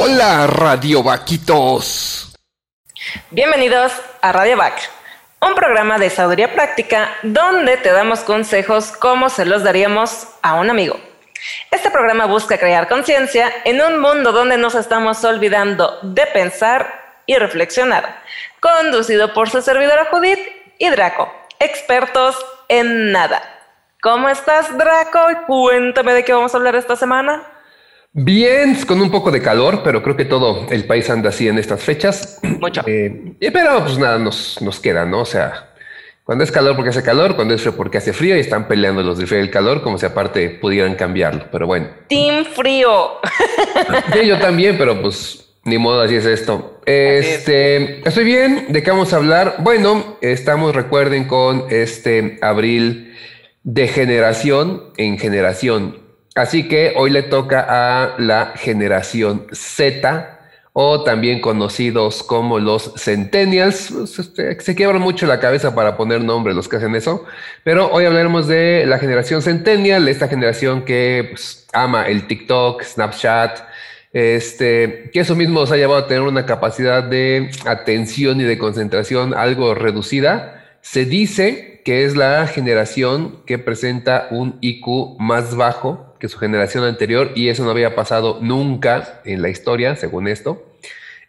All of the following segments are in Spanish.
Hola, Radio Vaquitos. Bienvenidos a Radio Vac, un programa de sabiduría práctica donde te damos consejos como se los daríamos a un amigo. Este programa busca crear conciencia en un mundo donde nos estamos olvidando de pensar y reflexionar. Conducido por su servidora Judith y Draco, expertos en nada. ¿Cómo estás, Draco? Cuéntame de qué vamos a hablar esta semana. Bien, con un poco de calor, pero creo que todo el país anda así en estas fechas. Mucho. Eh, pero pues nada, nos, nos queda, ¿no? O sea, cuando es calor porque hace calor, cuando es frío porque hace frío y están peleando los de frío y el calor como si aparte pudieran cambiarlo, pero bueno. Team frío. Sí, yo también, pero pues ni modo, así es esto. Este, estoy bien, ¿de qué vamos a hablar? Bueno, estamos, recuerden, con este abril de generación en generación. Así que hoy le toca a la generación Z o también conocidos como los Centennials. Pues, este, se quiebran mucho la cabeza para poner nombre los que hacen eso, pero hoy hablaremos de la generación Centennial, esta generación que pues, ama el TikTok, Snapchat, este, que eso mismo os ha llevado a tener una capacidad de atención y de concentración algo reducida. Se dice que es la generación que presenta un IQ más bajo que su generación anterior y eso no había pasado nunca en la historia, según esto.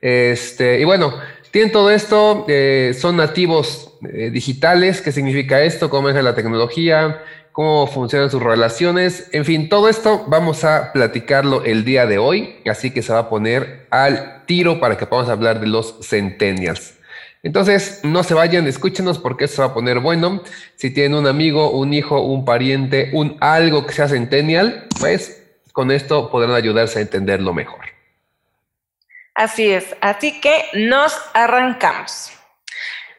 Este, y bueno, tienen todo esto, eh, son nativos eh, digitales, ¿qué significa esto? ¿Cómo es la tecnología? ¿Cómo funcionan sus relaciones? En fin, todo esto vamos a platicarlo el día de hoy, así que se va a poner al tiro para que podamos hablar de los centennials. Entonces, no se vayan, escúchenos porque esto va a poner bueno. Si tienen un amigo, un hijo, un pariente, un algo que sea centennial, pues con esto podrán ayudarse a entenderlo mejor. Así es, así que nos arrancamos.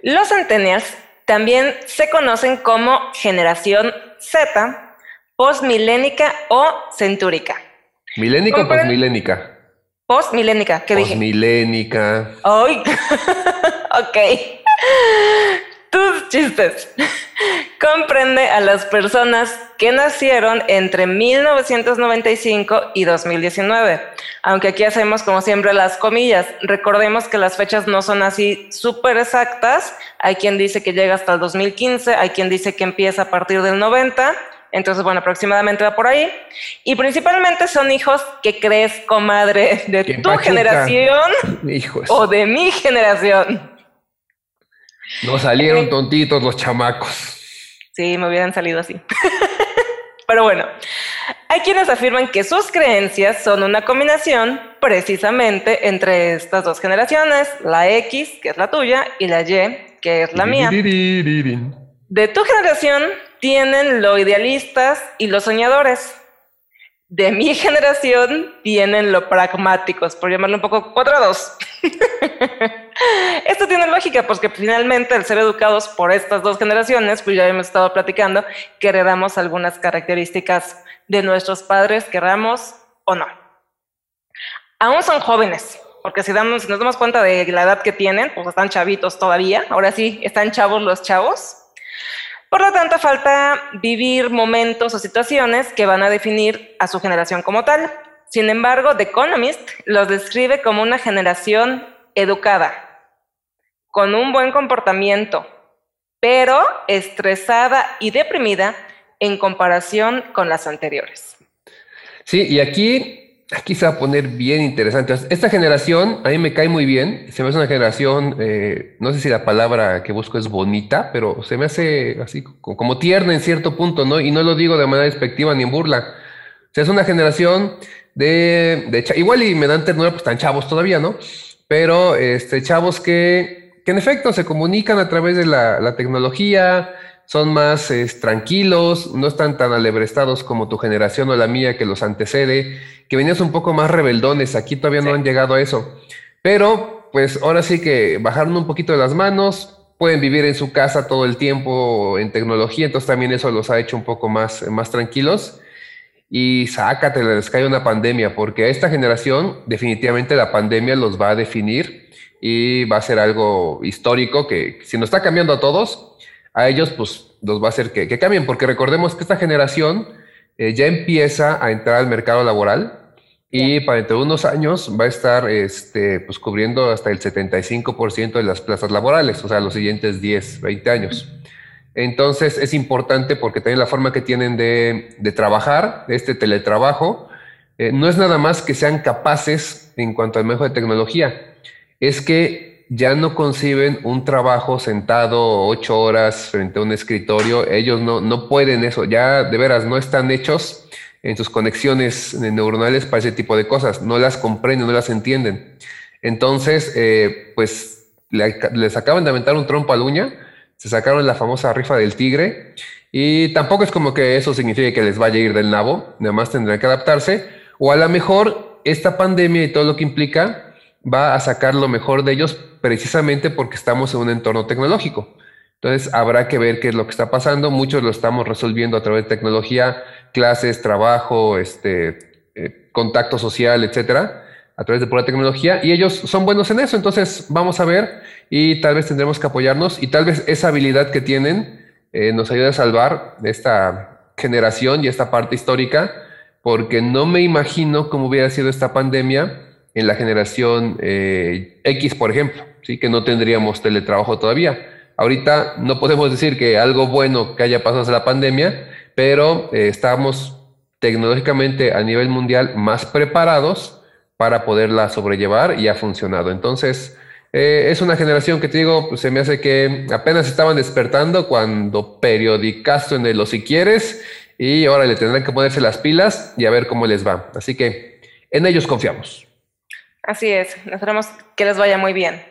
Los centennials también se conocen como generación Z, postmilénica o centúrica. ¿Milénica o postmilénica? Postmilénica, ¿qué dije? Postmilénica. Ay, ok. Tus chistes. Comprende a las personas que nacieron entre 1995 y 2019. Aunque aquí hacemos como siempre las comillas. Recordemos que las fechas no son así súper exactas. Hay quien dice que llega hasta el 2015, hay quien dice que empieza a partir del 90 entonces, bueno, aproximadamente va por ahí. Y principalmente son hijos que crees, comadre, de tu generación o de mi generación. No salieron eh, tontitos los chamacos. Sí, me hubieran salido así. Pero bueno, hay quienes afirman que sus creencias son una combinación precisamente entre estas dos generaciones, la X, que es la tuya, y la Y, que es la mía. De tu generación tienen los idealistas y los soñadores. De mi generación tienen lo pragmáticos, por llamarlo un poco cuadrados. Esto tiene lógica, porque finalmente al ser educados por estas dos generaciones, pues ya hemos estado platicando, que heredamos algunas características de nuestros padres, queramos o no. Aún son jóvenes, porque si, damos, nos damos cuenta de la edad que tienen, pues están chavitos todavía, ahora sí, están chavos los chavos. Por lo tanto, falta vivir momentos o situaciones que van a definir a su generación como tal. Sin embargo, The Economist los describe como una generación educada, con un buen comportamiento, pero estresada y deprimida en comparación con las anteriores. Sí, y aquí aquí se va a poner bien interesante. Esta generación a mí me cae muy bien. Se me hace una generación, eh, no sé si la palabra que busco es bonita, pero se me hace así como tierna en cierto punto, ¿no? Y no lo digo de manera despectiva ni en burla. O sea, es una generación de, de igual y me dan ternura, pues están chavos todavía, ¿no? Pero este, chavos que, que en efecto se comunican a través de la, la tecnología, son más tranquilos, no están tan alebrestados como tu generación o la mía que los antecede, que venías un poco más rebeldones, aquí todavía no han llegado a eso. Pero pues ahora sí que bajaron un poquito de las manos, pueden vivir en su casa todo el tiempo en tecnología, entonces también eso los ha hecho un poco más, más tranquilos. Y sácate, les cae una pandemia, porque a esta generación definitivamente la pandemia los va a definir y va a ser algo histórico que si nos está cambiando a todos, a ellos pues los va a hacer que, cambien, porque recordemos que esta generación eh, ya empieza a entrar al mercado laboral y para dentro de unos años va a estar este, pues, cubriendo hasta el 75% de las plazas laborales, o sea, los siguientes 10, 20 años. Entonces es importante porque también la forma que tienen de, de trabajar, este teletrabajo, eh, no es nada más que sean capaces en cuanto al manejo de tecnología, es que ya no conciben un trabajo sentado ocho horas frente a un escritorio, ellos no, no pueden eso, ya de veras no están hechos en sus conexiones neuronales para ese tipo de cosas, no las comprenden, no las entienden. Entonces, eh, pues les acaban de aventar un trompo a la uña, se sacaron la famosa rifa del tigre y tampoco es como que eso signifique que les vaya a ir del nabo, nada más tendrán que adaptarse o a lo mejor esta pandemia y todo lo que implica va a sacar lo mejor de ellos precisamente porque estamos en un entorno tecnológico. Entonces habrá que ver qué es lo que está pasando. Muchos lo estamos resolviendo a través de tecnología, clases, trabajo, este, eh, contacto social, etcétera, a través de pura tecnología. Y ellos son buenos en eso. Entonces vamos a ver y tal vez tendremos que apoyarnos y tal vez esa habilidad que tienen eh, nos ayude a salvar esta generación y esta parte histórica, porque no me imagino cómo hubiera sido esta pandemia en la generación eh, X, por ejemplo, ¿sí? que no tendríamos teletrabajo todavía. Ahorita no podemos decir que algo bueno que haya pasado desde la pandemia, pero eh, estamos tecnológicamente a nivel mundial más preparados para poderla sobrellevar y ha funcionado. Entonces, eh, es una generación que te digo, pues, se me hace que apenas estaban despertando cuando periodicazo en el o si quieres y ahora le tendrán que ponerse las pilas y a ver cómo les va. Así que en ellos confiamos. Así es, esperamos que les vaya muy bien.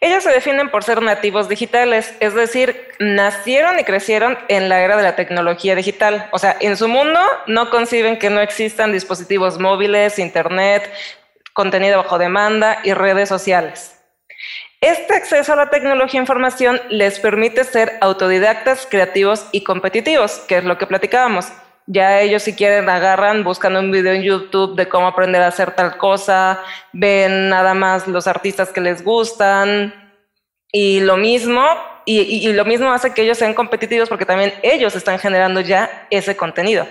Ellos se definen por ser nativos digitales, es decir, nacieron y crecieron en la era de la tecnología digital. O sea, en su mundo no conciben que no existan dispositivos móviles, internet, contenido bajo demanda y redes sociales. Este acceso a la tecnología e información les permite ser autodidactas, creativos y competitivos, que es lo que platicábamos. Ya ellos si quieren agarran, buscan un video en YouTube de cómo aprender a hacer tal cosa, ven nada más los artistas que les gustan y lo mismo, y, lo mismo hace que ellos sean competitivos porque también ellos están generando ya ese contenido.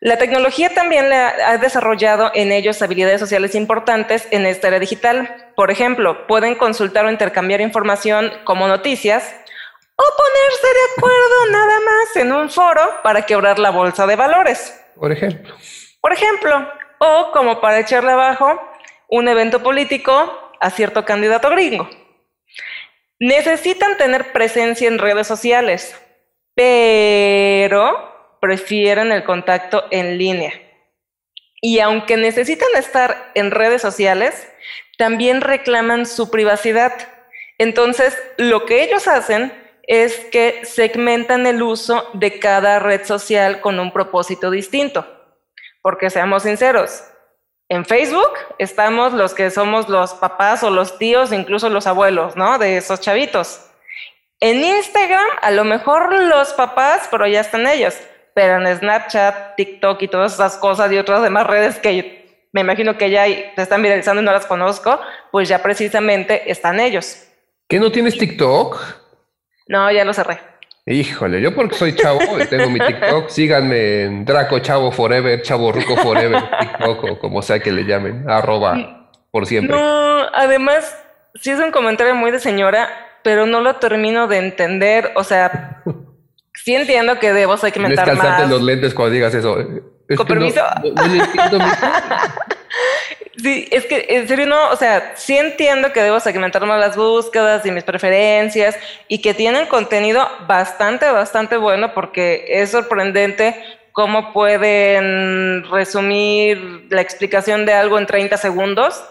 La tecnología también ha, desarrollado en ellos habilidades sociales importantes en esta era digital. Por ejemplo, pueden consultar o intercambiar información como noticias, o ponerse de acuerdo nada más en un foro para quebrar la bolsa de valores. Por ejemplo. Por ejemplo, o como para echarle abajo un evento político a cierto candidato gringo. Necesitan tener presencia en redes sociales, pero prefieren el contacto en línea. Y aunque necesitan estar en redes sociales, también reclaman su privacidad. Entonces, lo que ellos hacen es que segmentan el uso de cada red social con un propósito distinto. Porque seamos sinceros, en Facebook estamos los que somos los papás o los tíos, incluso los abuelos, ¿no? De esos chavitos. En Instagram, a lo mejor los papás, pero ya están ellos. Pero en Snapchat, TikTok y todas esas cosas y otras demás redes que me imagino que ya se están viralizando y no las conozco, pues ya precisamente están ellos. ¿Qué no tienes TikTok? No, ya lo cerré. Híjole, yo porque soy chavo, tengo mi TikTok, síganme en Draco Chavo Forever, Chavo Ruco Forever, TikTok o como sea que le llamen, arroba por siempre. No, además, sí es un comentario muy de señora, pero no lo termino de entender, o sea, sí entiendo que debo segmentar más. los lentes cuando digas eso. ¿Con permiso? Sí, es que en serio no, o sea, sí entiendo que debo segmentar más las búsquedas y mis preferencias y que tienen contenido bastante, bastante bueno porque es sorprendente cómo pueden resumir la explicación de algo en 30 segundos.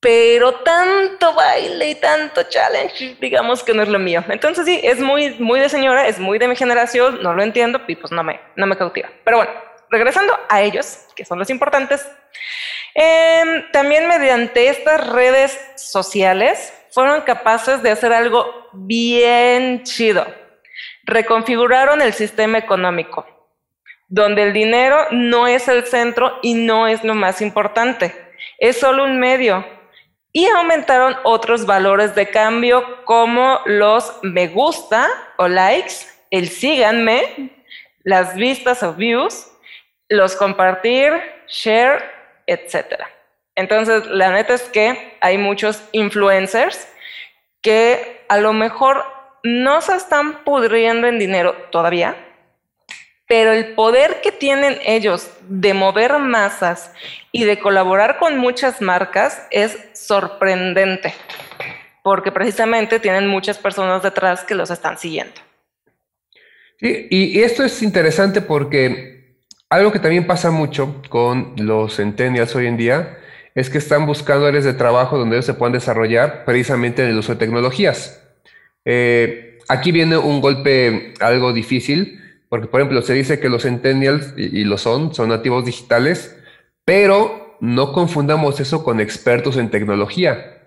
Pero tanto baile y tanto challenge, digamos que no es lo mío. Entonces sí, es muy, muy de señora, es muy de mi generación, no lo entiendo y pues no me, no me cautiva. Pero bueno, regresando a ellos, que son los importantes, em, también mediante estas redes sociales fueron capaces de hacer algo bien chido. Reconfiguraron el sistema económico, donde el dinero no es el centro y no es lo más importante, es solo un medio. Y aumentaron otros valores de cambio como los me gusta o likes, el síganme, las vistas o views, los compartir, share, etc. Entonces, la neta es que hay muchos influencers que a lo mejor no se están pudriendo en dinero todavía, pero el poder que tienen ellos de mover masas y de colaborar con muchas marcas es sorprendente, porque precisamente tienen muchas personas detrás que los están siguiendo. Sí, y esto es interesante porque algo que también pasa mucho con los centennials hoy en día es que están buscando áreas de trabajo donde ellos se puedan desarrollar precisamente en el uso de tecnologías. Eh, aquí viene un golpe algo difícil, porque por ejemplo se dice que los centennials, y, lo son, son nativos digitales, pero no confundamos eso con expertos en tecnología.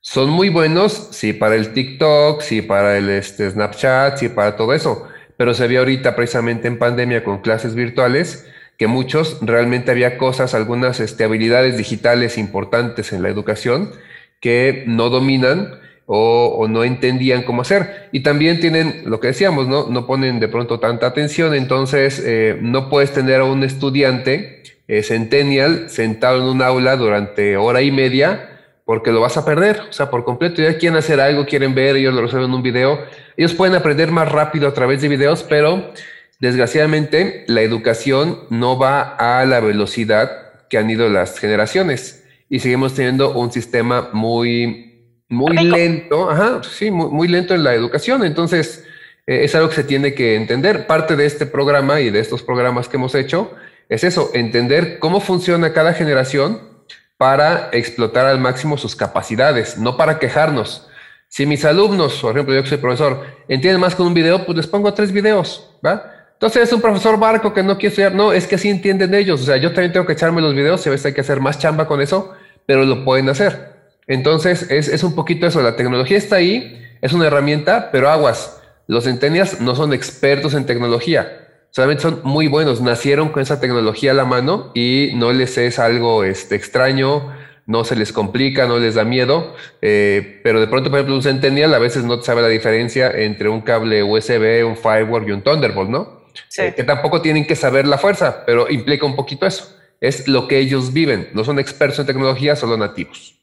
Son muy buenos, sí, para el TikTok, sí, para el este, Snapchat, sí, para todo eso, pero se ve ahorita precisamente en pandemia con clases virtuales que muchos realmente había cosas, algunas este, habilidades digitales importantes en la educación que no dominan o, no entendían cómo hacer. Y también tienen lo que decíamos, ¿no? No ponen de pronto tanta atención, entonces eh, no puedes tener a un estudiante eh, centennial sentado en un aula durante hora y media porque lo vas a perder, o sea, por completo. Ya quieren hacer algo, quieren ver, ellos lo resuelven en un video. Ellos pueden aprender más rápido a través de videos, pero desgraciadamente la educación no va a la velocidad que han ido las generaciones y seguimos teniendo un sistema muy muy lento, ajá, sí, muy, lento en la educación. Entonces, eh, es algo que se tiene que entender. Parte de este programa y de estos programas que hemos hecho es eso, entender cómo funciona cada generación para explotar al máximo sus capacidades, no para quejarnos. Si mis alumnos, por ejemplo, yo que soy profesor, entienden más con un video, pues les pongo tres videos, ¿va? Entonces es un profesor barco que no quiere estudiar. No, es que así entienden ellos. O sea, yo también tengo que echarme los videos a veces hay que hacer más chamba con eso, pero lo pueden hacer. Entonces, es, un poquito eso, la tecnología está ahí, es una herramienta, pero aguas, los centenias no son expertos en tecnología, solamente son muy buenos, nacieron con esa tecnología a la mano y no les es algo este, extraño, no se les complica, no les da miedo, eh, pero de pronto, por ejemplo, un centennial a veces no sabe la diferencia entre un cable USB, un Firewall y un Thunderbolt, ¿no? Sí. Eh, que tampoco tienen que saber la fuerza, pero implica un poquito eso. Es lo que ellos viven, no son expertos en tecnología, solo nativos.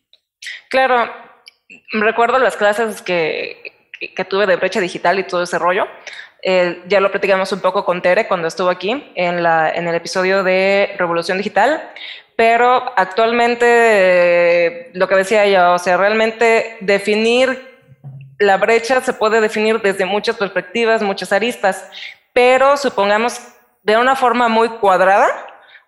Claro, recuerdo las clases que, tuve de brecha digital y todo ese rollo. Eh, ya lo platicamos un poco con Tere cuando estuvo aquí en, la, en el episodio de Revolución Digital, pero actualmente eh, lo que decía yo, o sea, realmente definir la brecha se puede definir desde muchas perspectivas, muchas aristas, pero supongamos de una forma muy cuadrada,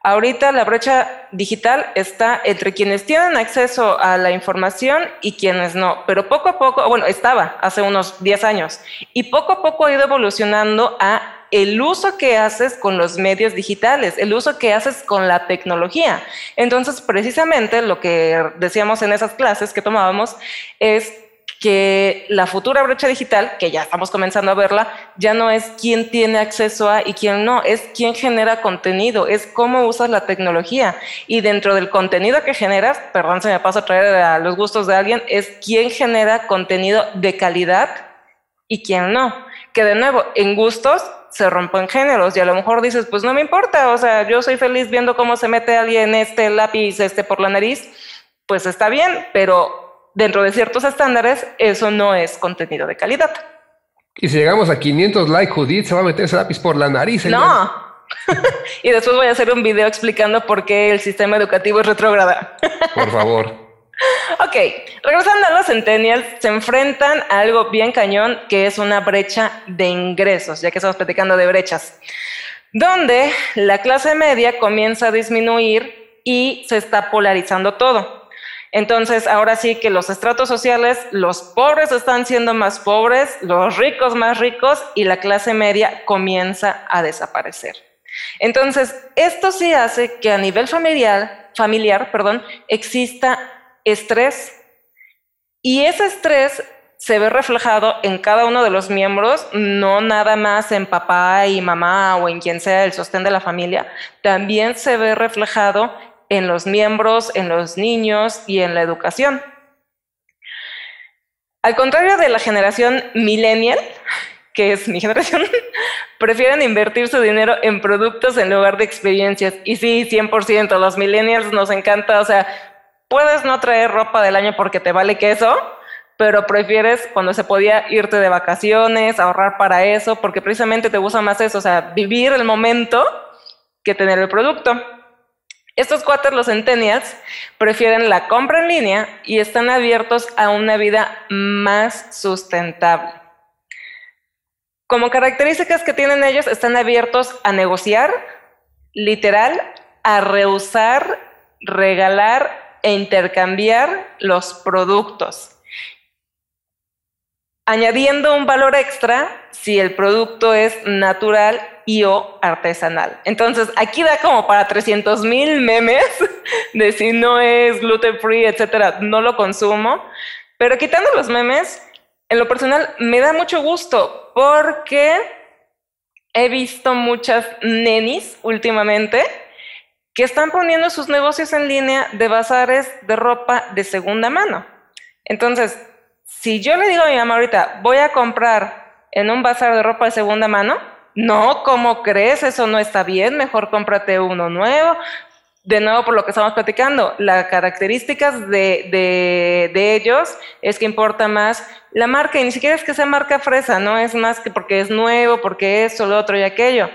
Ahorita la brecha digital está entre quienes tienen acceso a la información y quienes no, pero poco a poco, bueno, estaba hace unos 10 años y poco a poco ha ido evolucionando a el uso que haces con los medios digitales, el uso que haces con la tecnología. Entonces, precisamente lo que decíamos en esas clases que tomábamos es que la futura brecha digital, que ya estamos comenzando a verla, ya no es quién tiene acceso a y quién no, es quién genera contenido, es cómo usas la tecnología. Y dentro del contenido que generas, perdón, se me pasa a traer a los gustos de alguien, es quién genera contenido de calidad y quién no. Que de nuevo, en gustos se rompen géneros y a lo mejor dices, pues no me importa, o sea, yo soy feliz viendo cómo se mete alguien este lápiz este por la nariz, pues está bien, pero dentro de ciertos estándares, eso no es contenido de calidad. Y si llegamos a 500 likes, Judith se va a meter ese lápiz por la nariz. No. y después voy a hacer un video explicando por qué el sistema educativo es retrógrada. por favor. ok, regresando a los centennials, se enfrentan a algo bien cañón que es una brecha de ingresos, ya que estamos platicando de brechas, donde la clase media comienza a disminuir y se está polarizando todo. Entonces, ahora sí que los estratos sociales, los pobres están siendo más pobres, los ricos más ricos y la clase media comienza a desaparecer. Entonces, esto sí hace que a nivel familiar, familiar perdón, exista estrés y ese estrés se ve reflejado en cada uno de los miembros, no nada más en papá y mamá o en quien sea el sostén de la familia, también se ve reflejado en los miembros, en los niños y en la educación. Al contrario de la generación millennial, que es mi generación, prefieren invertir su dinero en productos en lugar de experiencias. Y sí, 100%, los millennials nos encanta, o sea, puedes no traer ropa del año porque te vale queso, pero prefieres cuando se podía irte de vacaciones, ahorrar para eso, porque precisamente te gusta más eso, o sea, vivir el momento que tener el producto. Estos cuatro, los centennials, prefieren la compra en línea y están abiertos a una vida más sustentable. Como características que tienen ellos, están abiertos a negociar, literal, a rehusar, regalar e intercambiar los productos añadiendo un valor extra si el producto es natural y o artesanal. Entonces, aquí da como para 300 mil memes de si no es gluten free, etcétera, no lo consumo. Pero quitando los memes, en lo personal me da mucho gusto porque he visto muchas nenis últimamente que están poniendo sus negocios en línea de bazares de ropa de segunda mano. Entonces, si yo le digo a mi mamá ahorita, voy a comprar en un bazar de ropa de segunda mano, no, ¿cómo crees? Eso no está bien, mejor cómprate uno nuevo. De nuevo, por lo que estamos platicando, las características de, de ellos es que importa más la marca, y ni siquiera es que sea marca fresa, no es más que porque es nuevo, porque es lo otro y aquello.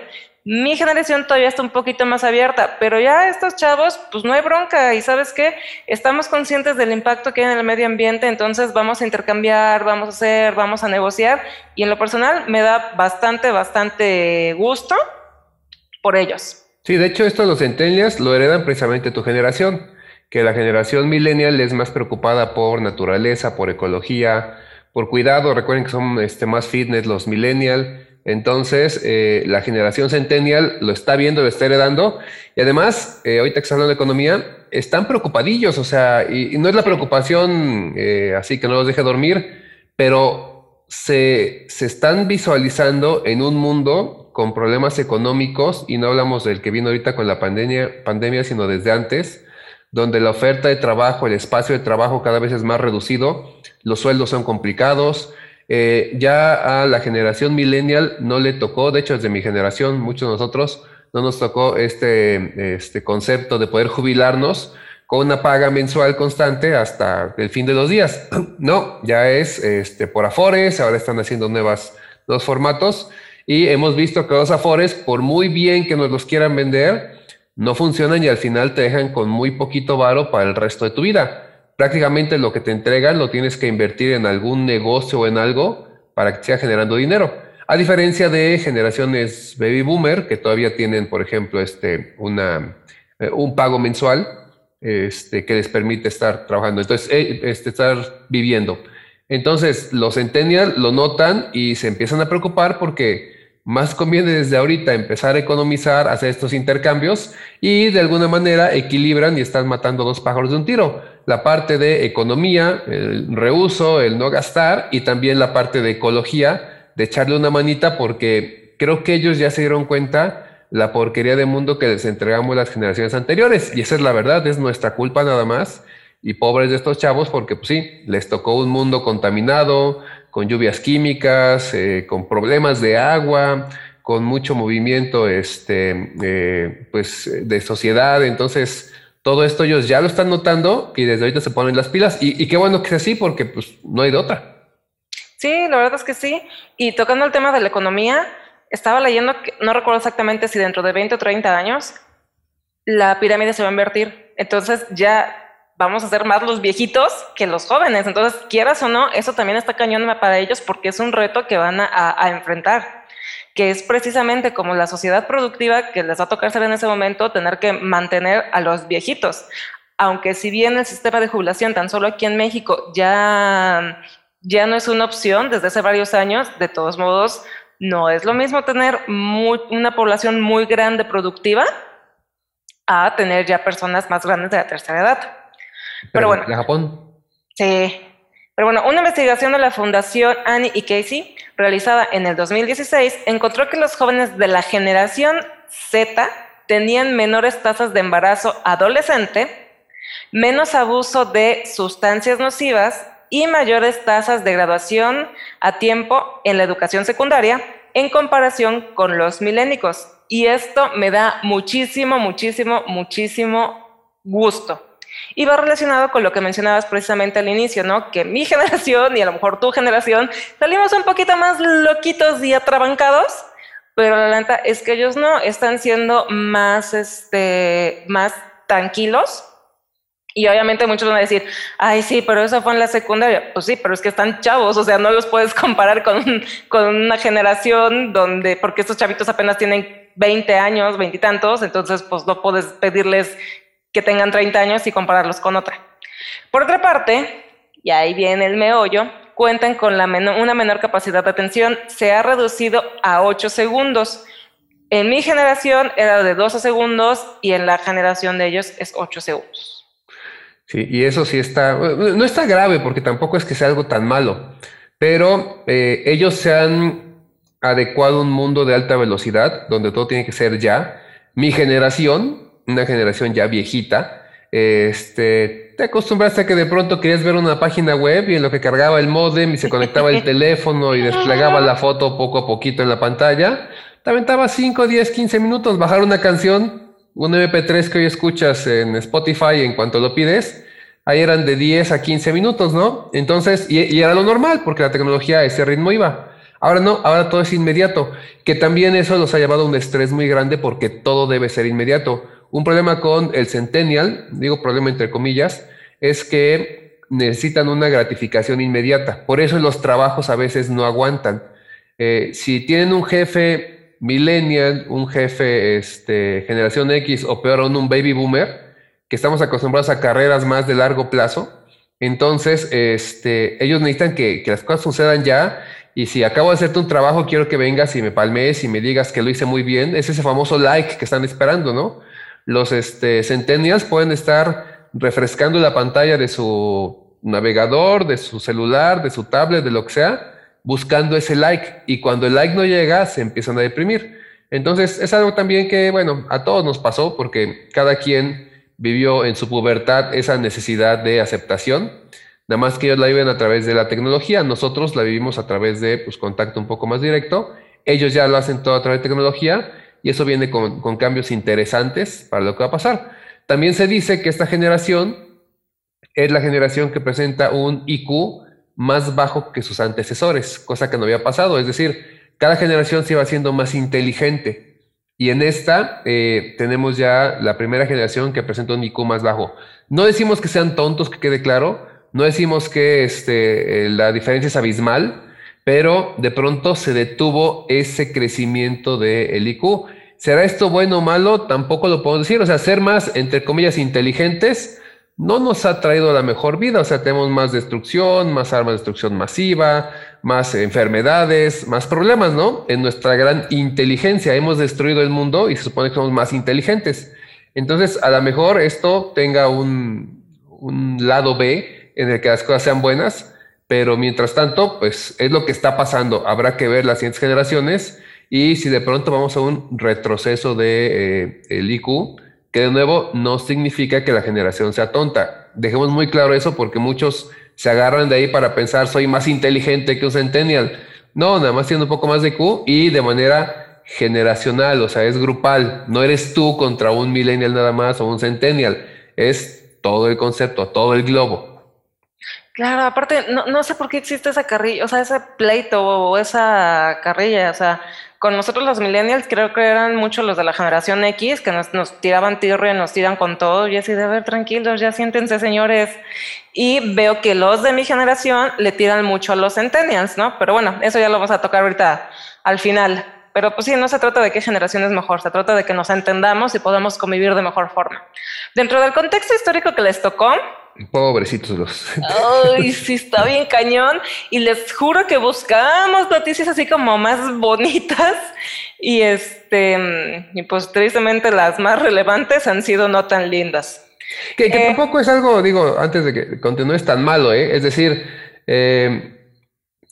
Mi generación todavía está un poquito más abierta, pero ya estos chavos, pues no hay bronca. Y sabes qué, estamos conscientes del impacto que hay en el medio ambiente, entonces vamos a intercambiar, vamos a hacer, vamos a negociar. Y en lo personal me da bastante, bastante gusto por ellos. Sí, de hecho esto los centennials lo heredan precisamente tu generación, que la generación millennial es más preocupada por naturaleza, por ecología, por cuidado, recuerden que son este, más fitness los millennials entonces, eh, la generación centennial lo está viendo, lo está heredando. Y además, eh, ahorita que está hablando de economía, están preocupadillos, o sea, y, no es la preocupación eh, así que no los deje dormir, pero se, se, están visualizando en un mundo con problemas económicos, y no hablamos del que vino ahorita con la pandemia, pandemia, sino desde antes, donde la oferta de trabajo, el espacio de trabajo cada vez es más reducido, los sueldos son complicados, eh, ya a la generación millennial no le tocó, de hecho desde mi generación, muchos de nosotros, no nos tocó este, este concepto de poder jubilarnos con una paga mensual constante hasta el fin de los días. No, ya es este, por afores, ahora están haciendo nuevas, nuevos formatos y hemos visto que los afores, por muy bien que nos los quieran vender, no funcionan y al final te dejan con muy poquito varo para el resto de tu vida prácticamente lo que te entregan lo tienes que invertir en algún negocio o en algo para que siga generando dinero. A diferencia de generaciones baby boomer que todavía tienen, por ejemplo, este, una, eh, un pago mensual este, que les permite estar trabajando, entonces eh, este, estar viviendo. Entonces los centennials lo notan y se empiezan a preocupar porque más conviene desde ahorita empezar a economizar, hacer estos intercambios y de alguna manera equilibran y están matando dos pájaros de un tiro. La parte de economía, el reuso, el no gastar y también la parte de ecología, de echarle una manita porque creo que ellos ya se dieron cuenta la porquería de mundo que les entregamos las generaciones anteriores. Y esa es la verdad, es nuestra culpa nada más. Y pobres de estos chavos porque pues sí, les tocó un mundo contaminado, con lluvias químicas, eh, con problemas de agua, con mucho movimiento este, eh, pues, de sociedad. Entonces, todo esto ellos ya lo están notando y desde ahorita se ponen las pilas. Y, qué bueno que sea así, porque pues, no hay de otra. Sí, la verdad es que sí. Y tocando el tema de la economía, estaba leyendo, que, no recuerdo exactamente si dentro de 20 o 30 años, la pirámide se va a invertir. Entonces ya vamos a ser más los viejitos que los jóvenes. Entonces, quieras o no, eso también está cañón para ellos porque es un reto que van a, enfrentar, que es precisamente como la sociedad productiva que les va a tocar ser en ese momento, tener que mantener a los viejitos. Aunque si bien el sistema de jubilación tan solo aquí en México ya, ya no es una opción desde hace varios años, de todos modos, no es lo mismo tener una población muy grande productiva a tener ya personas más grandes de la tercera edad. Pero, bueno. ¿De Japón? Sí. Pero bueno, una investigación de la Fundación Annie y Casey, realizada en el 2016, encontró que los jóvenes de la generación Z tenían menores tasas de embarazo adolescente, menos abuso de sustancias nocivas y mayores tasas de graduación a tiempo en la educación secundaria en comparación con los milénicos. Y esto me da muchísimo, muchísimo, muchísimo gusto. Y va relacionado con lo que mencionabas precisamente al inicio, ¿no? Que mi generación y a lo mejor tu generación salimos un poquito más loquitos y atrabancados, pero la neta es que ellos no, están siendo más, este, más tranquilos. Y obviamente muchos van a decir, ay, sí, pero eso fue en la secundaria. Pues sí, pero es que están chavos, o sea, no los puedes comparar con, con una generación donde, porque estos chavitos apenas tienen 20 años, 20 y tantos, entonces pues no puedes pedirles que tengan 30 años y compararlos con otra. Por otra parte, y ahí viene el meollo, cuentan con la una menor capacidad de atención, se ha reducido a 8 segundos. En mi generación era de 12 segundos y en la generación de ellos es 8 segundos. Sí, y eso sí está, no está grave porque tampoco es que sea algo tan malo, pero eh, ellos se han adecuado a un mundo de alta velocidad, donde todo tiene que ser ya. Mi generación, una generación ya viejita, este, te acostumbraste a que de pronto querías ver una página web y en lo que cargaba el modem y se conectaba el teléfono y desplegaba la foto poco a poquito en la pantalla, te aventaba 5, 10, 15 minutos bajar una canción, un MP3 que hoy escuchas en Spotify en cuanto lo pides, ahí eran de 10 a 15 minutos, ¿no? Entonces, y, y era lo normal porque la tecnología a ese ritmo iba. Ahora no, ahora todo es inmediato, que también eso nos ha llevado a un estrés muy grande porque todo debe ser inmediato. Un problema con el centennial, digo problema entre comillas, es que necesitan una gratificación inmediata. Por eso los trabajos a veces no aguantan. Eh, si tienen un jefe millennial, un jefe este, generación X o peor aún un baby boomer, que estamos acostumbrados a carreras más de largo plazo, entonces este, ellos necesitan que, que las cosas sucedan ya y si acabo de hacerte un trabajo, quiero que vengas y me palmes y me digas que lo hice muy bien. Es ese famoso like que están esperando, ¿no? Los este, centennials pueden estar refrescando la pantalla de su navegador, de su celular, de su tablet, de lo que sea, buscando ese like. Y cuando el like no llega, se empiezan a deprimir. Entonces, es algo también que, bueno, a todos nos pasó porque cada quien vivió en su pubertad esa necesidad de aceptación Nada más que ellos la viven a través de la tecnología, nosotros la vivimos a través de pues, contacto un poco más directo. Ellos ya lo hacen todo a través de tecnología y eso viene con, cambios interesantes para lo que va a pasar. También se dice que esta generación es la generación que presenta un IQ más bajo que sus antecesores, cosa que no había pasado. Es decir, cada generación se iba haciendo más inteligente. Y en esta eh, tenemos ya la primera generación que presenta un IQ más bajo. No decimos que sean tontos, que quede claro, no decimos que este, la diferencia es abismal, pero de pronto se detuvo ese crecimiento del IQ. ¿Será esto bueno o malo? Tampoco lo podemos decir. O sea, ser más, entre comillas, inteligentes no nos ha traído la mejor vida. O sea, tenemos más destrucción, más armas de destrucción masiva, más enfermedades, más problemas, ¿no? En nuestra gran inteligencia hemos destruido el mundo y se supone que somos más inteligentes. Entonces, a lo mejor esto tenga un lado B en el que las cosas sean buenas, pero mientras tanto, pues es lo que está pasando. Habrá que ver las siguientes generaciones y si de pronto vamos a un retroceso de eh, el IQ, que de nuevo no significa que la generación sea tonta. Dejemos muy claro eso porque muchos se agarran de ahí para pensar soy más inteligente que un centennial. No, nada más tiene un poco más de IQ y de manera generacional, o sea, es grupal. No eres tú contra un millennial nada más o un centennial. Es todo el concepto, todo el globo. Claro, aparte, no, no sé por qué existe esa carrilla, o sea, ese pleito o esa carrilla, o sea, con nosotros los millennials creo que eran muchos los de la generación X que nos, nos tiraban tierra y nos tiran con todo y así de ver tranquilos, ya siéntense señores. Y veo que los de mi generación le tiran mucho a los centennials, ¿no? Pero bueno, eso ya lo vamos a tocar ahorita al final. Pero pues sí, no se trata de qué generación es mejor, se trata de que nos entendamos y podamos convivir de mejor forma. Dentro del contexto histórico que les tocó, Pobrecitos los. Ay, sí, está bien cañón. Y les juro que buscamos noticias así como más bonitas. Y este, y pues tristemente las más relevantes han sido no tan lindas. Que, eh, tampoco es algo, digo, antes de que continúes tan malo, ¿eh? Es decir, eh,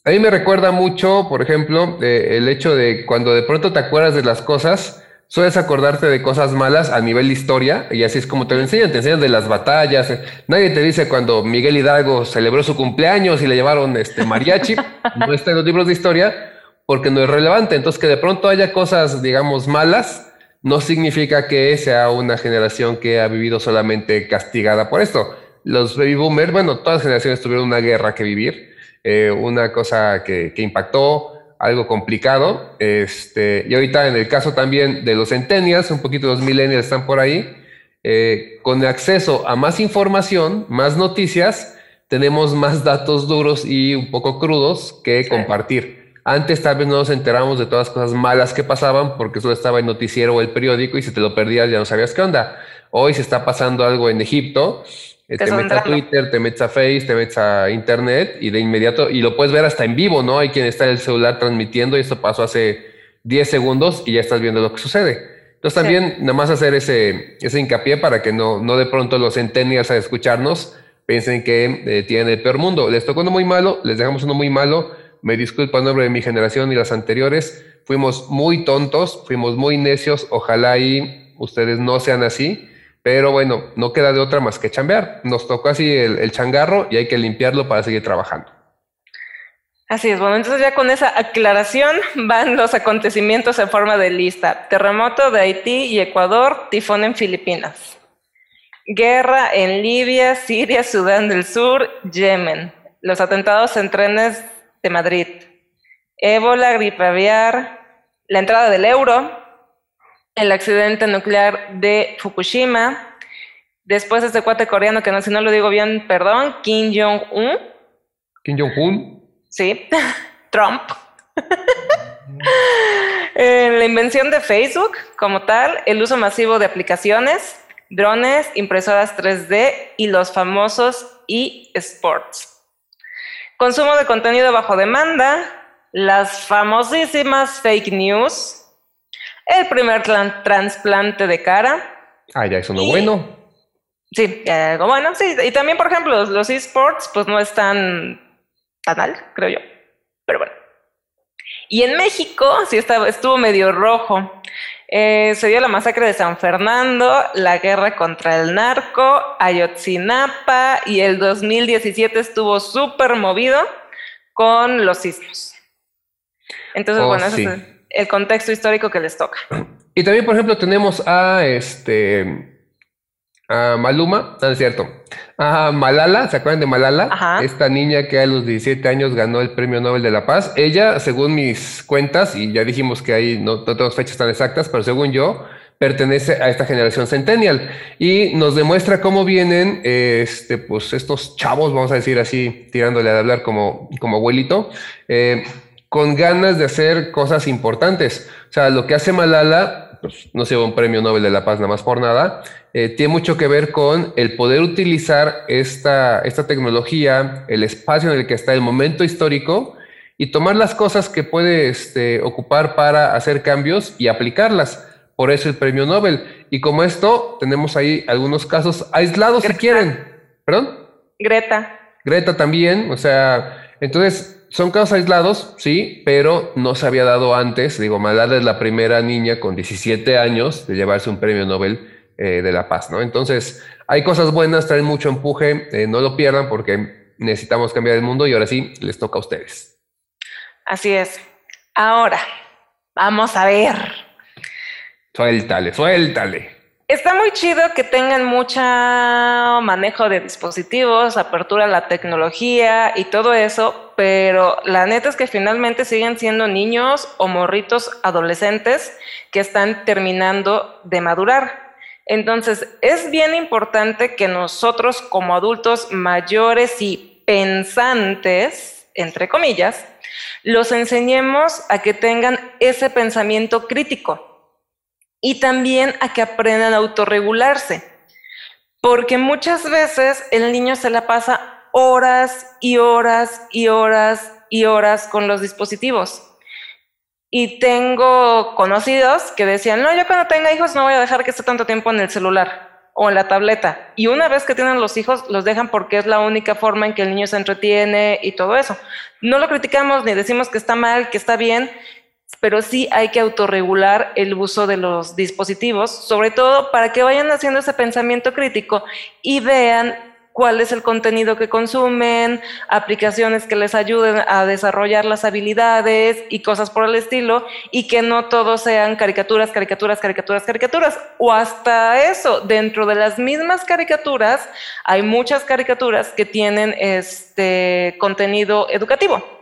a mí me recuerda mucho, por ejemplo, eh, el hecho de cuando de pronto te acuerdas de las cosas sueles acordarte de cosas malas a nivel de historia, y así es como te lo enseñan, te enseñan de las batallas. Nadie te dice cuando Miguel Hidalgo celebró su cumpleaños y le llevaron este mariachi, no está en los libros de historia, porque no es relevante. Entonces, que de pronto haya cosas, digamos, malas, no significa que sea una generación que ha vivido solamente castigada por esto. Los baby boomers, bueno, todas las generaciones tuvieron una guerra que vivir, eh, una cosa que, que, impactó, algo complicado. Este, y ahorita en el caso también de los centennials, un poquito los millennials están por ahí, eh, con acceso a más información, más noticias, tenemos más datos duros y un poco crudos que compartir. Antes tal vez no nos enteramos de todas las cosas malas que pasaban porque solo estaba el noticiero o el periódico y si te lo perdías ya no sabías qué onda. Hoy se está pasando algo en Egipto, te metes a Twitter, te metes a Face, te metes a Internet y de inmediato, y lo puedes ver hasta en vivo, ¿no? Hay quien está en el celular transmitiendo y esto pasó hace 10 segundos y ya estás viendo lo que sucede. Entonces también nada más hacer ese, ese hincapié para que no, no de pronto los centenias a escucharnos piensen que eh, tienen el peor mundo. Les tocó uno muy malo, les dejamos uno muy malo me disculpo en nombre de mi generación y las anteriores, fuimos muy tontos, fuimos muy necios, ojalá y ustedes no sean así, pero bueno, no queda de otra más que chambear. Nos tocó así el, changarro y hay que limpiarlo para seguir trabajando. Así es, bueno, entonces ya con esa aclaración van los acontecimientos en forma de lista. Terremoto de Haití y Ecuador, tifón en Filipinas. Guerra en Libia, Siria, Sudán del Sur, Yemen. Los atentados en trenes de Madrid. Ébola, gripe aviar, la entrada del euro, el accidente nuclear de Fukushima, después este cuate coreano que no, si no lo digo bien, perdón, Kim Jong-un. Kim Jong-un. Sí, Trump. La invención de Facebook como tal, el uso masivo de aplicaciones, drones, impresoras 3D y los famosos eSports. Consumo de contenido bajo demanda, las famosísimas fake news, el primer trasplante de cara. Ah, ya es uno bueno. Sí, algo bueno, sí. Y también, por ejemplo, los, esports, pues no están tan alto, creo yo. Pero bueno. Y en México sí estaba, estuvo medio rojo. Eh, se dio la masacre de San Fernando, la guerra contra el narco, Ayotzinapa y el 2017 estuvo súper movido con los sismos. Entonces, oh, bueno, ese es el contexto histórico que les toca. Y también, por ejemplo, tenemos a este a Maluma, no es cierto, a Malala, ¿se acuerdan de Malala? Esta niña que a los 17 años ganó el Premio Nobel de la Paz. Ella, según mis cuentas, y ya dijimos que ahí no, tenemos fechas tan exactas, pero según yo, pertenece a esta generación centennial y nos demuestra cómo vienen este, pues estos chavos, vamos a decir así, tirándole a hablar como, como abuelito, eh, con ganas de hacer cosas importantes. O sea, lo que hace Malala pues, no se va un premio Nobel de la Paz nada más por nada, eh, tiene mucho que ver con el poder utilizar esta, esta tecnología, el espacio en el que está el momento histórico y tomar las cosas que puede este, ocupar para hacer cambios y aplicarlas. Por eso el premio Nobel. Y como esto, tenemos ahí algunos casos aislados si quieren. ¿Perdón? Greta. Greta también, o sea, entonces son casos aislados, sí, pero no se había dado antes. Digo, Malala es la primera niña con 17 años de llevarse un premio Nobel eh, de la Paz, ¿no? Entonces, hay cosas buenas, traen mucho empuje, eh, no lo pierdan porque necesitamos cambiar el mundo y ahora sí, les toca a ustedes. Así es. Ahora, vamos a ver. Suéltale, suéltale. Está muy chido que tengan mucho manejo de dispositivos, apertura a la tecnología y todo eso, pero la neta es que finalmente siguen siendo niños o morritos adolescentes que están terminando de madurar. Entonces, es bien importante que nosotros como adultos mayores y pensantes, entre comillas, los enseñemos a que tengan ese pensamiento crítico y también a que aprendan a autorregularse. Porque muchas veces el niño se la pasa horas y horas y horas y horas con los dispositivos. Y tengo conocidos que decían, no, yo cuando tenga hijos no voy a dejar que esté tanto tiempo en el celular o en la tableta. Y una vez que tienen los hijos, los dejan porque es la única forma en que el niño se entretiene y todo eso. No lo criticamos ni decimos que está mal, que está bien, pero sí hay que autorregular el uso de los dispositivos, sobre todo para que vayan haciendo ese pensamiento crítico y vean cuál es el contenido que consumen, aplicaciones que les ayuden a desarrollar las habilidades y cosas por el estilo, y que no todos sean caricaturas, caricaturas, caricaturas, caricaturas, o hasta eso, dentro de las mismas caricaturas hay muchas caricaturas que tienen este contenido educativo.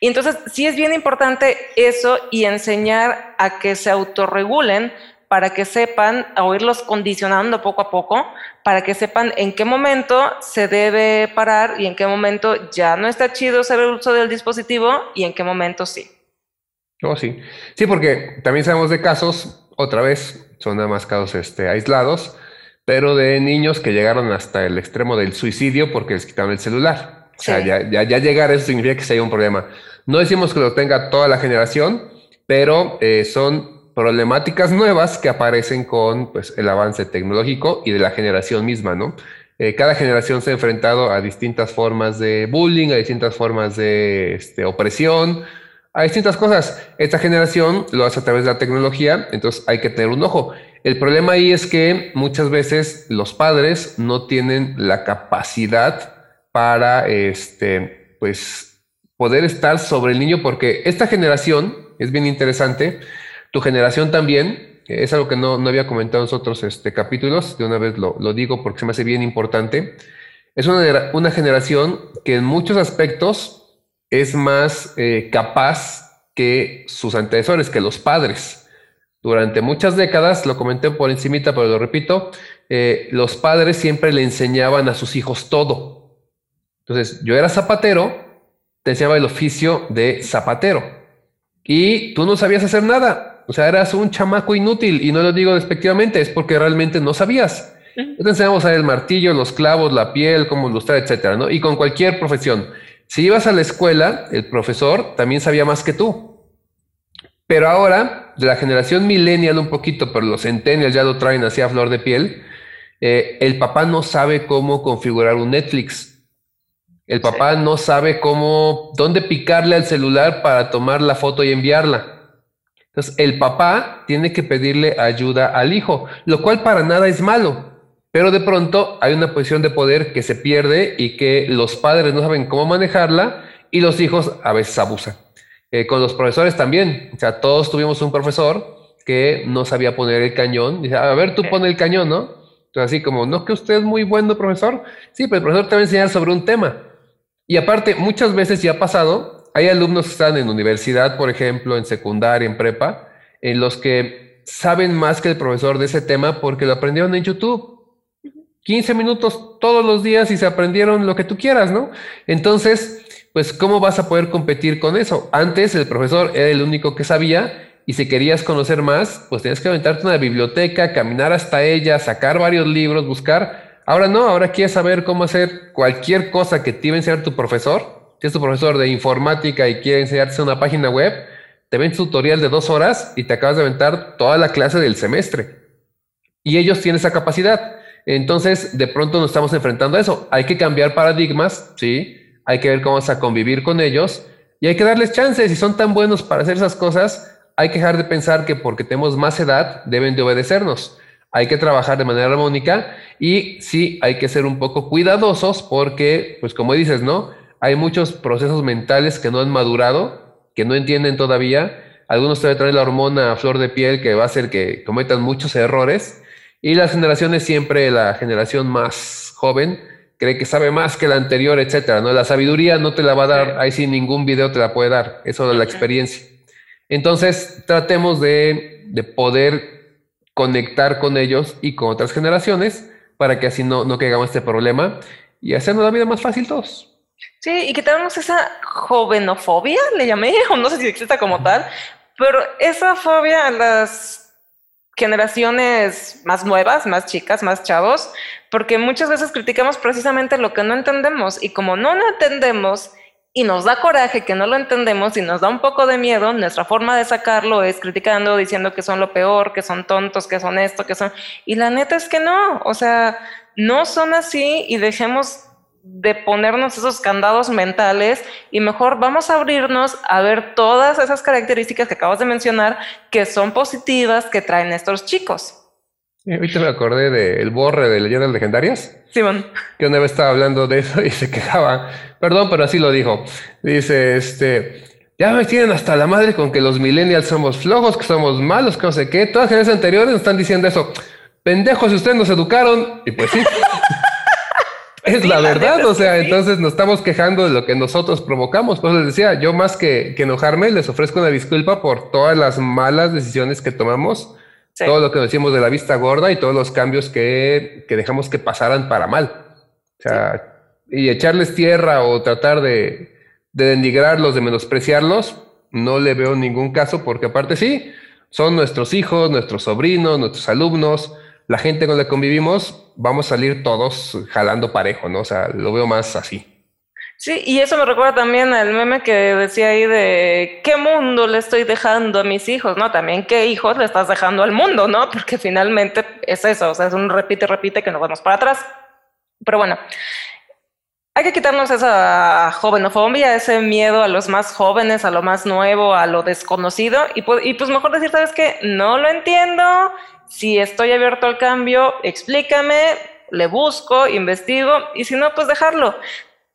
Y entonces sí es bien importante eso y enseñar a que se autorregulen para que sepan, o irlos condicionando poco a poco, para que sepan en qué momento se debe parar y en qué momento ya no está chido hacer el uso del dispositivo y en qué momento sí. Oh, sí. Sí, porque también sabemos de casos, otra vez, son nada más casos este, aislados, pero de niños que llegaron hasta el extremo del suicidio porque les quitaron el celular. O sea, ya, ya, ya, llegar a eso significa que se hay un problema. No decimos que lo tenga toda la generación, pero eh, son problemáticas nuevas que aparecen con pues, el avance tecnológico y de la generación misma, ¿no? Eh, cada generación se ha enfrentado a distintas formas de bullying, a distintas formas de este, opresión, a distintas cosas. Esta generación lo hace a través de la tecnología, entonces hay que tener un ojo. El problema ahí es que muchas veces los padres no tienen la capacidad para este, pues, poder estar sobre el niño, porque esta generación es bien interesante tu generación también, es algo que no, había comentado en los otros este, capítulos, de una vez lo, digo porque se me hace bien importante. Es una, una generación que en muchos aspectos es más eh, capaz que sus antecesores, que los padres. Durante muchas décadas, lo comenté por encimita, pero lo repito, eh, los padres siempre le enseñaban a sus hijos todo. Entonces, yo era zapatero, te enseñaba el oficio de zapatero. Y tú no sabías hacer nada. O sea, eras un chamaco inútil y no lo digo despectivamente, es porque realmente no sabías. te enseñamos a el martillo, los clavos, la piel, cómo ilustrar, etcétera, ¿no? Y con cualquier profesión. Si ibas a la escuela, el profesor también sabía más que tú. Pero ahora, de la generación millennial un poquito, pero los centennials ya lo traen así a flor de piel, eh, el papá no sabe cómo configurar un Netflix. El papá no sabe cómo, dónde picarle al celular para tomar la foto y enviarla. Entonces, el papá tiene que pedirle ayuda al hijo, lo cual para nada es malo. Pero de pronto hay una posición de poder que se pierde y que los padres no saben cómo manejarla y los hijos a veces abusan. Eh, con los profesores también. O sea, todos tuvimos un profesor que no sabía poner el cañón. Dice, a ver, tú pone el cañón, ¿no? Entonces, así como, no que usted es muy bueno profesor. Sí, pero el profesor te va a enseñar sobre un tema. Y aparte, muchas veces ya ha pasado hay alumnos que están en universidad, por ejemplo, en secundaria, en prepa, en los que saben más que el profesor de ese tema porque lo aprendieron en YouTube. 15 minutos todos los días y se aprendieron lo que tú quieras, ¿no? Entonces, pues, ¿cómo vas a poder competir con eso? Antes el profesor era el único que sabía y si querías conocer más, pues tenías que aventarte una biblioteca, caminar hasta ella, sacar varios libros, buscar. Ahora no, ahora quieres saber cómo hacer cualquier cosa que te iba a enseñar tu profesor si es tu profesor de informática y quiere enseñarte una página web, te ven tutorial de dos horas y te acabas de aventar toda la clase del semestre. Y ellos tienen esa capacidad. Entonces, de pronto nos estamos enfrentando a eso. Hay que cambiar paradigmas, ¿sí? Hay que ver cómo vamos a convivir con ellos y hay que darles chances. Si son tan buenos para hacer esas cosas, hay que dejar de pensar que porque tenemos más edad deben de obedecernos. Hay que trabajar de manera armónica y sí, hay que ser un poco cuidadosos porque, pues como dices, ¿no? hay muchos procesos mentales que no han madurado, que no entienden todavía. Algunos todavía traen la hormona a flor de piel que va a hacer que cometan muchos errores. Y las generaciones siempre, la generación más joven, cree que sabe más que la anterior, etcétera. ¿no? La sabiduría no te la va a dar, ahí sí ningún video te la puede dar, eso es la experiencia. Entonces, tratemos de, de poder conectar con ellos y con otras generaciones para que así no, no caigamos este problema y hacernos la vida más fácil todos. Sí, y que tenemos esa jovenofobia, le llamé, o no sé si existe como tal, pero esa fobia a las generaciones más nuevas, más chicas, más chavos, porque muchas veces criticamos precisamente lo que no entendemos y como no lo entendemos y nos da coraje que no lo entendemos y nos da un poco de miedo, nuestra forma de sacarlo es criticando, diciendo que son lo peor, que son tontos, que son esto, que son... Y la neta es que no, o sea, no son así y dejemos de ponernos esos candados mentales y mejor vamos a abrirnos a ver todas esas características que acabas de mencionar que son positivas que traen estos chicos. Ahorita me acordé del borre de leyendas legendarias. Simón. Que una vez estaba hablando de eso y se quejaba. Perdón, pero así lo dijo. Dice, este, ya me tienen hasta la madre con que los millennials somos flojos, que somos malos, que no sé qué. Todas las generaciones anteriores nos están diciendo eso. Pendejos, si ustedes nos educaron. Y pues sí. es la verdad, o sea, entonces nos estamos quejando de lo que nosotros provocamos. Pues les decía, yo más que, que enojarme, les ofrezco una disculpa por todas las malas decisiones que tomamos todo lo que decimos de la vista gorda y todos los cambios que, que dejamos que pasaran para mal. O sea, y echarles tierra o tratar de, de denigrarlos, de menospreciarlos, no le veo ningún caso porque aparte sí, son nuestros hijos, nuestros sobrinos, nuestros alumnos, la gente con la que convivimos, vamos a salir todos jalando parejo, ¿no? O sea, lo veo más así. Sí, y eso me recuerda también al meme que decía ahí de qué mundo le estoy dejando a mis hijos, ¿no? También qué hijos le estás dejando al mundo, ¿no? Porque finalmente es eso, o sea, es un repite, repite que nos vamos para atrás. Pero bueno, hay que quitarnos esa jovenofobia, ese miedo a los más jóvenes, a lo más nuevo, a lo desconocido, y pues, y pues mejor decir, ¿sabes qué? No lo entiendo, si estoy abierto al cambio, explícame, le busco, investigo, y si no, pues dejarlo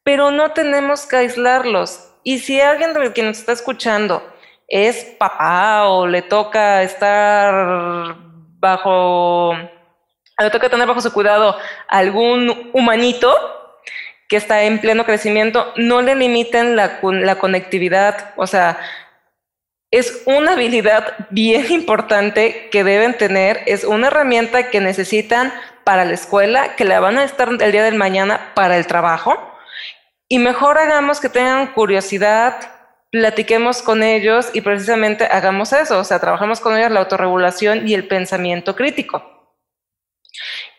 pero no tenemos que aislarlos. Y si alguien de quien nos está escuchando es papá o le toca estar bajo, le toca tener bajo su cuidado algún humanito que está en pleno crecimiento, no le limiten la, conectividad, o sea, es una habilidad bien importante que deben tener, es una herramienta que necesitan para la escuela, que la van a estar el día del mañana para el trabajo y mejor hagamos que tengan curiosidad, platiquemos con ellos y precisamente hagamos eso, o sea, trabajamos con ellos la autorregulación y el pensamiento crítico.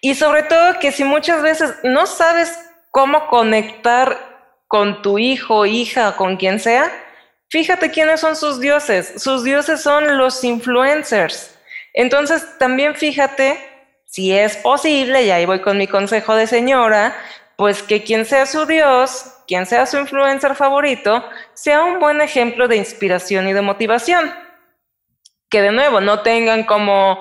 Y sobre todo que si muchas veces no sabes cómo conectar con tu hijo, hija, con quien sea, fíjate quiénes son sus dioses. Sus dioses son los influencers. Entonces, también fíjate si es posible, y ahí voy con mi consejo de señora, pues que quien sea su Dios, quien sea su influencer favorito, sea un buen ejemplo de inspiración y de motivación. Que de nuevo no tengan como,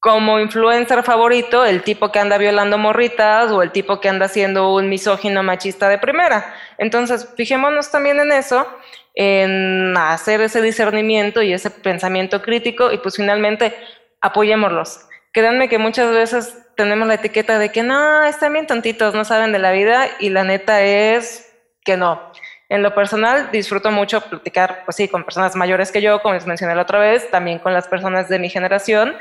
como influencer favorito el tipo que anda violando morritas o el tipo que anda siendo un misógino machista de primera. Entonces, fijémonos también en eso, en hacer ese discernimiento y ese pensamiento crítico y pues finalmente apoyémoslos. Créanme que muchas veces tenemos la etiqueta de que no, están bien tontitos, no saben de la vida y la neta es que no. En lo personal disfruto mucho platicar, pues sí, con personas mayores que yo, como les mencioné la otra vez, también con las personas de mi generación.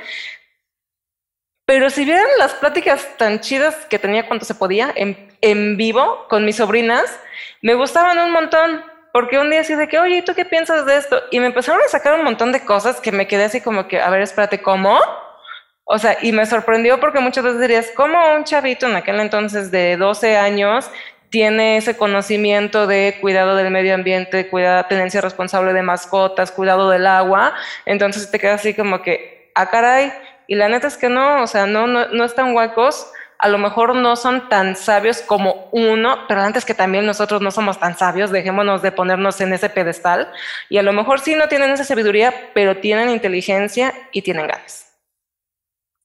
Pero si vieran las pláticas tan chidas que tenía cuando se podía en, en vivo con mis sobrinas, me gustaban un montón, porque un día así de que, oye, ¿y tú qué piensas de esto? Y me empezaron a sacar un montón de cosas que me quedé así como que, a ver, espérate, ¿cómo? O sea, y me sorprendió porque muchas veces dirías, ¿cómo un chavito en aquel entonces de 12 años tiene ese conocimiento de cuidado del medio ambiente, cuidado, tenencia responsable de mascotas, cuidado del agua? Entonces te quedas así como que, ah, caray. Y la neta es que no, o sea, no, no, no están huecos. A lo mejor no son tan sabios como uno, pero antes que también nosotros no somos tan sabios, dejémonos de ponernos en ese pedestal. Y a lo mejor sí no tienen esa sabiduría, pero tienen inteligencia y tienen ganas.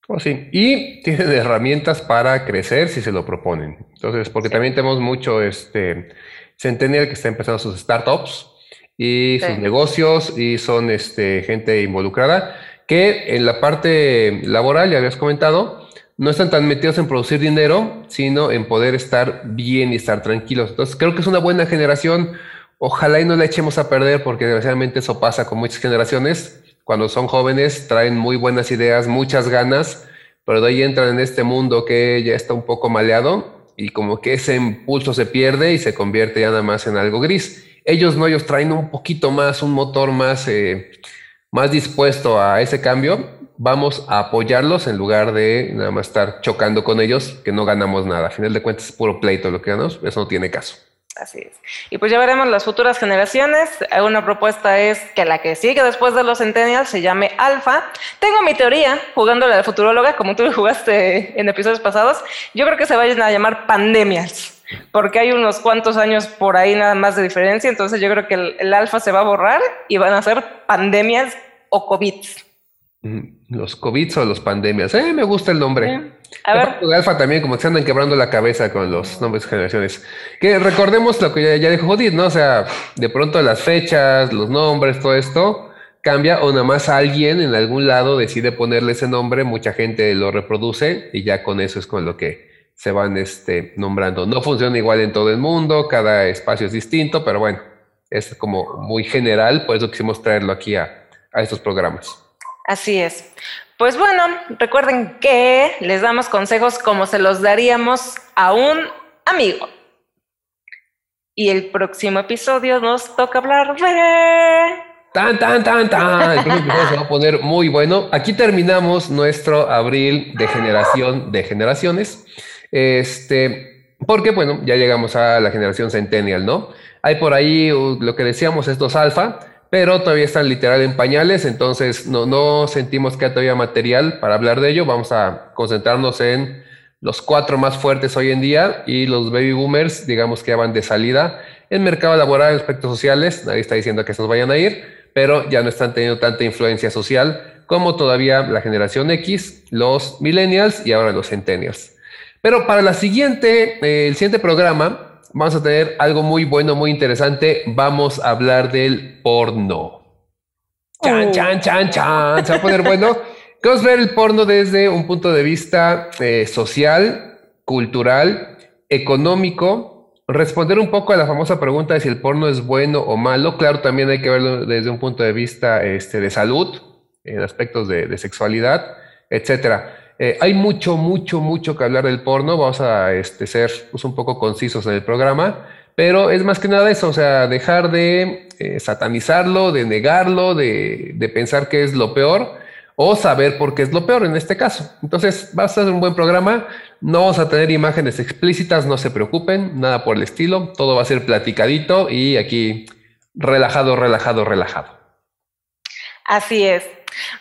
Oh, sí. Y tienen herramientas para crecer si se lo proponen. Entonces, porque también tenemos mucho este Centennial que está empezando sus startups y sus negocios y son este, gente involucrada que en la parte laboral, ya habías comentado, no están tan metidos en producir dinero, sino en poder estar bien y estar tranquilos. Entonces, creo que es una buena generación. Ojalá y no la echemos a perder porque desgraciadamente eso pasa con muchas generaciones cuando son jóvenes traen muy buenas ideas, muchas ganas, pero de ahí entran en este mundo que ya está un poco maleado y como que ese impulso se pierde y se convierte ya nada más en algo gris. Ellos no, ellos traen un poquito más, un motor más, eh, más dispuesto a ese cambio. Vamos a apoyarlos en lugar de nada más estar chocando con ellos, que no ganamos nada. A final de cuentas es puro pleito lo que ganamos, eso no tiene caso. Así es. Y pues ya veremos las futuras generaciones. Una propuesta es que la que sigue después de los Centennials se llame Alfa. Tengo mi teoría, jugándole a la futuróloga, como tú jugaste en episodios pasados. Yo creo que se vayan a llamar pandemias, porque hay unos cuantos años por ahí nada más de diferencia. Entonces yo creo que el, Alfa se va a borrar y van a ser pandemias o COVID. Los COVID o los pandemias. Eh, me gusta el nombre. A ver. alfa también, como que se andan quebrando la cabeza con los nombres de generaciones. Que recordemos lo que ya, dijo Judith, ¿no? O sea, de pronto las fechas, los nombres, todo esto cambia o nada más alguien en algún lado decide ponerle ese nombre, mucha gente lo reproduce y ya con eso es con lo que se van este, nombrando. No funciona igual en todo el mundo, cada espacio es distinto, pero bueno, es como muy general, por eso quisimos traerlo aquí a, a estos programas. Así es. Pues bueno, recuerden que les damos consejos como se los daríamos a un amigo. Y el próximo episodio nos toca hablar de... Tan, tan, tan, tan. El próximo episodio se va a poner muy bueno. Aquí terminamos nuestro abril de generación de generaciones. Este, porque bueno, ya llegamos a la generación centennial, ¿no? Hay por ahí uh, lo que decíamos, estos alfa pero todavía están literal en pañales, entonces no, sentimos que hay todavía material para hablar de ello. Vamos a concentrarnos en los cuatro más fuertes hoy en día y los baby boomers, digamos que ya van de salida en mercado laboral, en aspectos sociales. Nadie está diciendo que se nos vayan a ir, pero ya no están teniendo tanta influencia social como todavía la generación X, los millennials y ahora los centennials. Pero para la siguiente, eh, el siguiente programa, vamos a tener algo muy bueno, muy interesante. Vamos a hablar del porno. Chan, oh. chan, chan, chan. Se va a poner bueno. Vamos a ver el porno desde un punto de vista eh, social, cultural, económico. Responder un poco a la famosa pregunta de si el porno es bueno o malo. Claro, también hay que verlo desde un punto de vista este, de salud, en aspectos de, de sexualidad, etcétera. Eh, hay mucho, mucho, mucho que hablar del porno. Vamos a este, ser pues, un poco concisos en el programa. Pero es más que nada eso, o sea, dejar de eh, satanizarlo, de negarlo, de, de, pensar que es lo peor o saber por qué es lo peor en este caso. Entonces, va a ser un buen programa. No vamos a tener imágenes explícitas, no se preocupen, nada por el estilo. Todo va a ser platicadito y aquí relajado, relajado, relajado. Así es.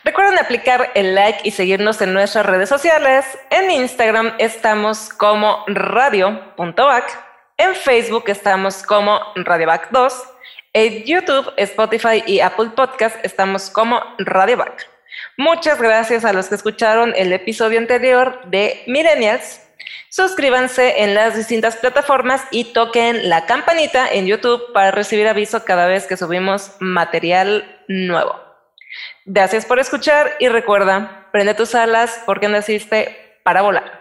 Recuerden aplicar el like y seguirnos en nuestras redes sociales. En Instagram estamos como radio.back. En Facebook estamos como radioback2. En YouTube, Spotify y Apple Podcast estamos como radioback. Muchas gracias a los que escucharon el episodio anterior de Millennials. Suscríbanse en las distintas plataformas y toquen la campanita en YouTube para recibir aviso cada vez que subimos material nuevo. Gracias por escuchar y recuerda, prende tus alas porque naciste para volar.